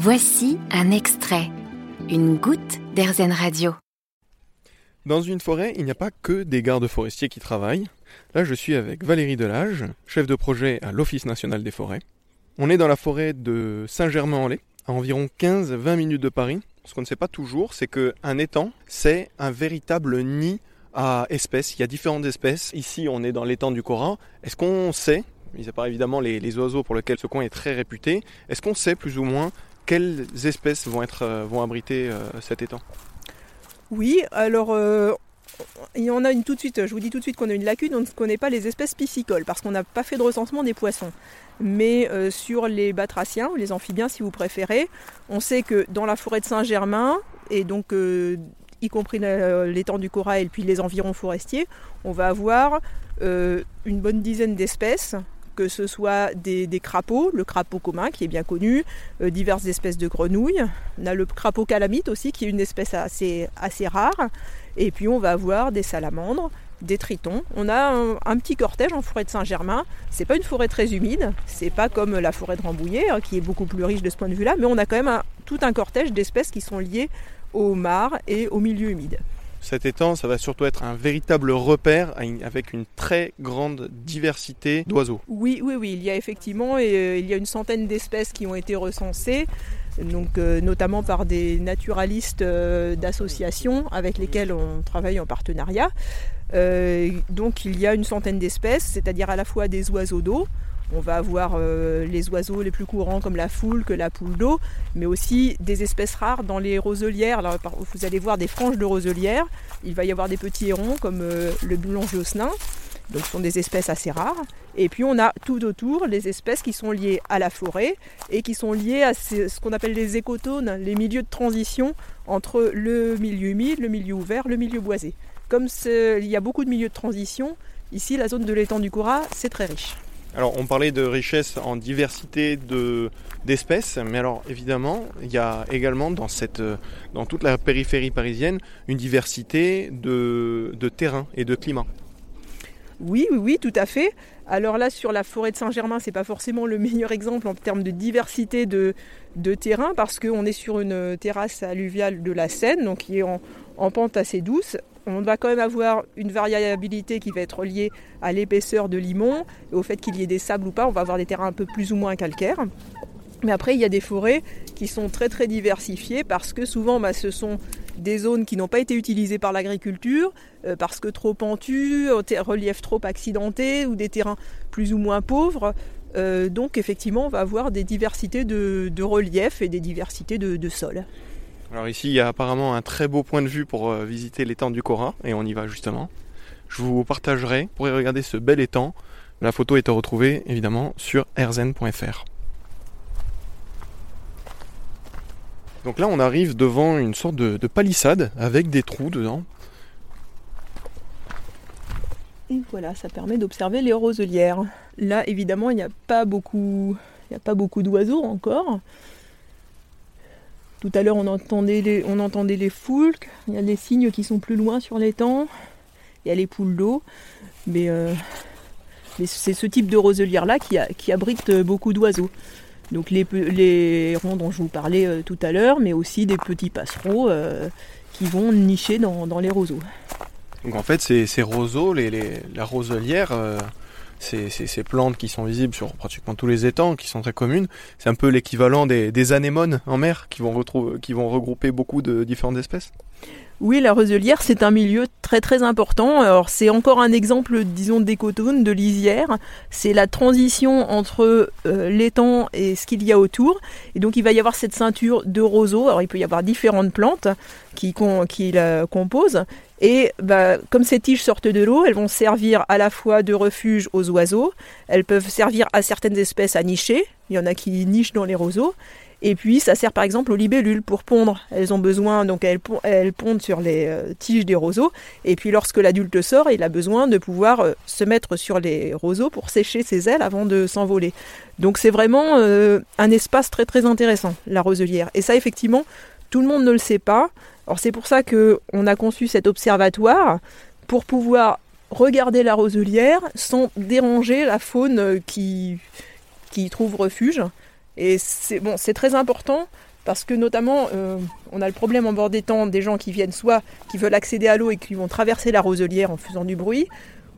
Voici un extrait, une goutte d'Airzen Radio. Dans une forêt, il n'y a pas que des gardes forestiers qui travaillent. Là, je suis avec Valérie Delage, chef de projet à l'Office national des forêts. On est dans la forêt de Saint-Germain-en-Laye, à environ 15-20 minutes de Paris. Ce qu'on ne sait pas toujours, c'est qu'un étang, c'est un véritable nid à espèces. Il y a différentes espèces. Ici, on est dans l'étang du Coran. Est-ce qu'on sait, mis à part évidemment les, oiseaux pour lesquels ce coin est très réputé, est-ce qu'on sait plus ou moins quelles espèces vont, euh, abriter euh, cet étang? Oui, alors euh, il y en a une tout de suite, je vous dis tout de suite qu'on a une lacune, on ne connaît pas les espèces piscicoles parce qu'on n'a pas fait de recensement des poissons. Mais sur les batraciens, les amphibiens si vous préférez, on sait que dans la forêt de Saint-Germain, et donc y compris l'étang du Corail et puis les environs forestiers, on va avoir une bonne dizaine d'espèces que ce soit des, crapauds, le crapaud commun qui est bien connu, euh, diverses espèces de grenouilles. On a le crapaud calamite aussi qui est une espèce assez, rare. Et puis on va avoir des salamandres, des tritons. On a un, petit cortège en forêt de Saint-Germain. C'est pas une forêt très humide, c'est pas comme la forêt de Rambouillet hein, qui est beaucoup plus riche de ce point de vue-là, mais on a quand même tout un cortège d'espèces qui sont liées aux mares et aux milieux humides. Cet étang, ça va surtout être un véritable repère avec une très grande diversité d'oiseaux. Oui, oui, oui, il y a effectivement euh, il y a une centaine d'espèces qui ont été recensées, euh, notamment par des naturalistes euh, d'associations avec lesquels on travaille en partenariat. donc il y a une centaine d'espèces, c'est-à-dire à la fois des oiseaux d'eau, on va avoir euh, les oiseaux les plus courants comme la foule, que la poule d'eau, mais aussi des espèces rares dans les roselières. vous allez voir des franges de roselières. Il va y avoir des petits hérons comme euh, le blanc-josselin. Donc ce sont des espèces assez rares. Et puis on a tout autour les espèces qui sont liées à la forêt et qui sont liées à ce qu'on appelle les écotones, les milieux de transition entre le milieu humide, le milieu ouvert, le milieu boisé. Comme il y a beaucoup de milieux de transition, ici la zone de l'étang du Cora, c'est très riche. Alors on parlait de richesse en diversité d'espèces, mais alors évidemment il y a également dans, toute la périphérie parisienne une diversité de, de terrains et de climats. Oui, oui, oui, tout à fait. Alors là, sur la forêt de Saint-Germain, c'est pas forcément le meilleur exemple en termes de diversité de, de terrain parce qu'on est sur une terrasse alluviale de la Seine, donc qui est en pente assez douce on va quand même avoir une variabilité qui va être liée à l'épaisseur de limon et au fait qu'il y ait des sables ou pas. On va avoir des terrains un peu plus ou moins calcaires. Mais après, il y a des forêts qui sont très très diversifiées parce que souvent, bah, ce sont des zones qui n'ont pas été utilisées par l'agriculture, euh, parce que trop pentues, relief trop accidenté ou des terrains plus ou moins pauvres. Euh, donc effectivement, on va avoir des diversités de, relief et des diversités de, de sols. Alors ici, il y a apparemment un très beau point de vue pour euh, visiter l'étang du Cora, et on y va justement. Je vous partagerai, pourrez regarder ce bel étang. La photo est à retrouver évidemment sur rzen.fr. Donc là, on arrive devant une sorte de, palissade avec des trous dedans. Et voilà, ça permet d'observer les roselières. Là, évidemment, il n'y a pas beaucoup, il n'y a pas beaucoup d'oiseaux encore. Tout à l'heure, on entendait les, on les foulques. Il y a des cygnes qui sont plus loin sur l'étang. Il y a les poules d'eau. Mais, euh, c'est ce type de roselière-là qui, qui, abrite beaucoup d'oiseaux. Donc les, les ronds dont je vous parlais euh, tout à l'heure, mais aussi des petits passereaux euh, qui vont nicher dans, les roseaux. Donc en fait, ces, roseaux, la roselière, ces, plantes qui sont visibles sur pratiquement tous les étangs, qui sont très communes. C'est un peu l'équivalent des, anémones en mer qui vont, qui vont regrouper beaucoup de différentes espèces. Oui, la roselière, c'est un milieu très très important. Alors c'est encore un exemple, disons, d'écotone, de lisière. C'est la transition entre euh, l'étang et ce qu'il y a autour. Et donc il va y avoir cette ceinture de roseaux. Alors il peut y avoir différentes plantes qui, la composent. Et bah, comme ces tiges sortent de l'eau, elles vont servir à la fois de refuge aux oiseaux, elles peuvent servir à certaines espèces à nicher, il y en a qui nichent dans les roseaux, et puis ça sert par exemple aux libellules pour pondre. Elles ont besoin, donc elles, pondent sur les euh, tiges des roseaux, et puis lorsque l'adulte sort, il a besoin de pouvoir euh, se mettre sur les roseaux pour sécher ses ailes avant de s'envoler. Donc c'est vraiment euh, un espace très très intéressant, la roselière. Et ça effectivement, tout le monde ne le sait pas. Alors c'est pour ça qu'on a conçu cet observatoire pour pouvoir regarder la roselière sans déranger la faune qui, qui y trouve refuge. Et c'est très important parce que notamment, euh, on a le problème en bord des temps des gens qui viennent soit qui veulent accéder à l'eau et qui vont traverser la roselière en faisant du bruit,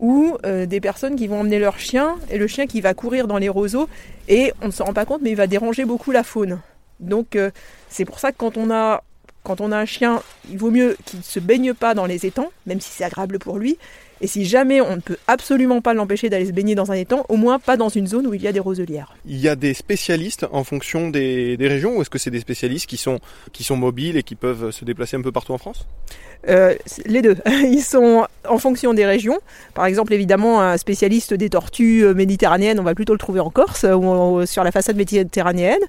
ou euh, des personnes qui vont emmener leur chien et le chien qui va courir dans les roseaux et on ne s'en rend pas compte mais il va déranger beaucoup la faune. Donc euh, c'est pour ça que on a quand on a un chien, il vaut mieux qu'il ne se baigne pas dans les étangs, même si c'est agréable pour lui, et si jamais on ne peut absolument pas l'empêcher d'aller se baigner dans un étang, au moins pas dans une zone où il y a des roselières. Il y a des spécialistes en fonction des, régions ou est-ce que c'est des spécialistes qui sont, qui sont mobiles et qui peuvent se déplacer un peu partout en France? Euh, les deux. Ils sont en fonction des régions. Par exemple, évidemment, un spécialiste des tortues euh, méditerranéennes, on va plutôt le trouver en Corse ou sur la façade méditerranéenne.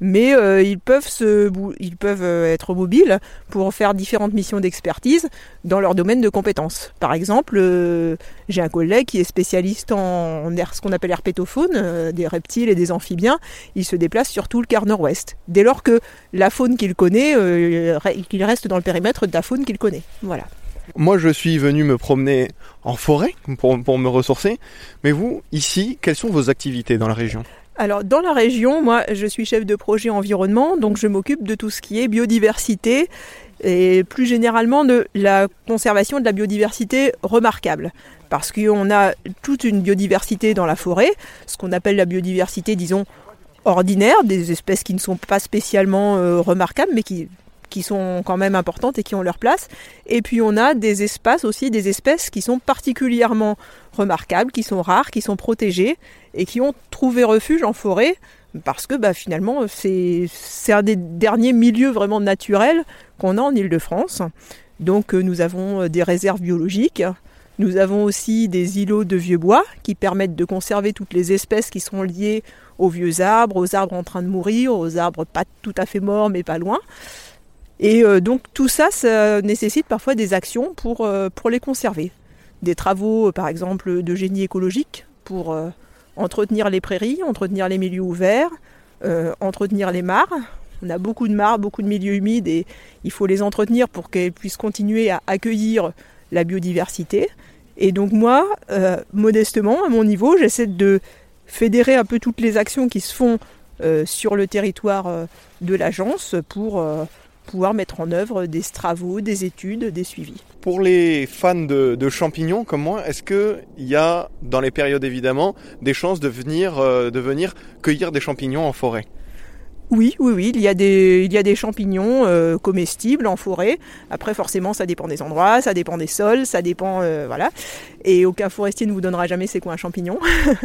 Mais euh, ils peuvent se, ils peuvent être mobiles pour faire différentes missions d'expertise dans leur domaine de compétences. Par exemple, j'ai un collègue qui est spécialiste en, ce qu'on appelle herpétofaune, des reptiles et des amphibiens. Il se déplace sur tout le quart nord-ouest. Dès lors que la faune qu'il connaît, qu'il reste dans le périmètre de la faune qu'il connaît. Voilà. Moi, je suis venu me promener en forêt pour, me ressourcer. Mais vous, ici, quelles sont vos activités dans la région? Alors dans la région, moi je suis chef de projet environnement, donc je m'occupe de tout ce qui est biodiversité et plus généralement de la conservation de la biodiversité remarquable. Parce qu'on a toute une biodiversité dans la forêt, ce qu'on appelle la biodiversité, disons, ordinaire, des espèces qui ne sont pas spécialement euh, remarquables, mais qui qui sont quand même importantes et qui ont leur place. Et puis on a des espaces aussi, des espèces qui sont particulièrement remarquables, qui sont rares, qui sont protégées et qui ont trouvé refuge en forêt parce que bah, finalement c'est un des derniers milieux vraiment naturels qu'on a en Ile-de-France. Donc euh, nous avons euh, des réserves biologiques, nous avons aussi des îlots de vieux bois qui permettent de conserver toutes les espèces qui sont liées aux vieux arbres, aux arbres en train de mourir, aux arbres pas tout à fait morts mais pas loin. Et euh, donc tout ça, ça nécessite parfois des actions pour, euh, pour les conserver. Des travaux, euh, par exemple, de génie écologique pour entretenir les prairies, entretenir les milieux ouverts, entretenir les mares. On a beaucoup de mares, beaucoup de milieux humides et il faut les entretenir pour qu'elles puissent continuer à accueillir la biodiversité. Et donc moi, modestement, à mon niveau, j'essaie de fédérer un peu toutes les actions qui se font sur le territoire de l'agence pour pouvoir mettre en œuvre des travaux, des études, des suivis. Pour les fans de, champignons comme moi, est-ce qu'il y a, dans les périodes évidemment, des chances de venir, euh, de venir cueillir des champignons en forêt? Oui, oui, oui, il y a des, il y a des champignons euh, comestibles en forêt. Après, forcément, ça dépend des endroits, ça dépend des sols, ça dépend, euh, voilà. Et aucun forestier ne vous donnera jamais c'est quoi un champignon.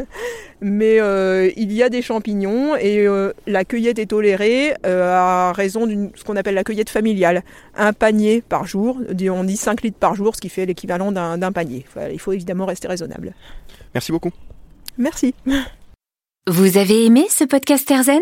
Mais euh, il y a des champignons et la cueillette est tolérée à raison d'une ce qu'on appelle la cueillette familiale. Un panier par jour, on dit 5 litres par jour, ce qui fait l'équivalent d'un panier. il faut évidemment rester raisonnable. Merci beaucoup. Merci. Vous avez aimé ce podcast Erzen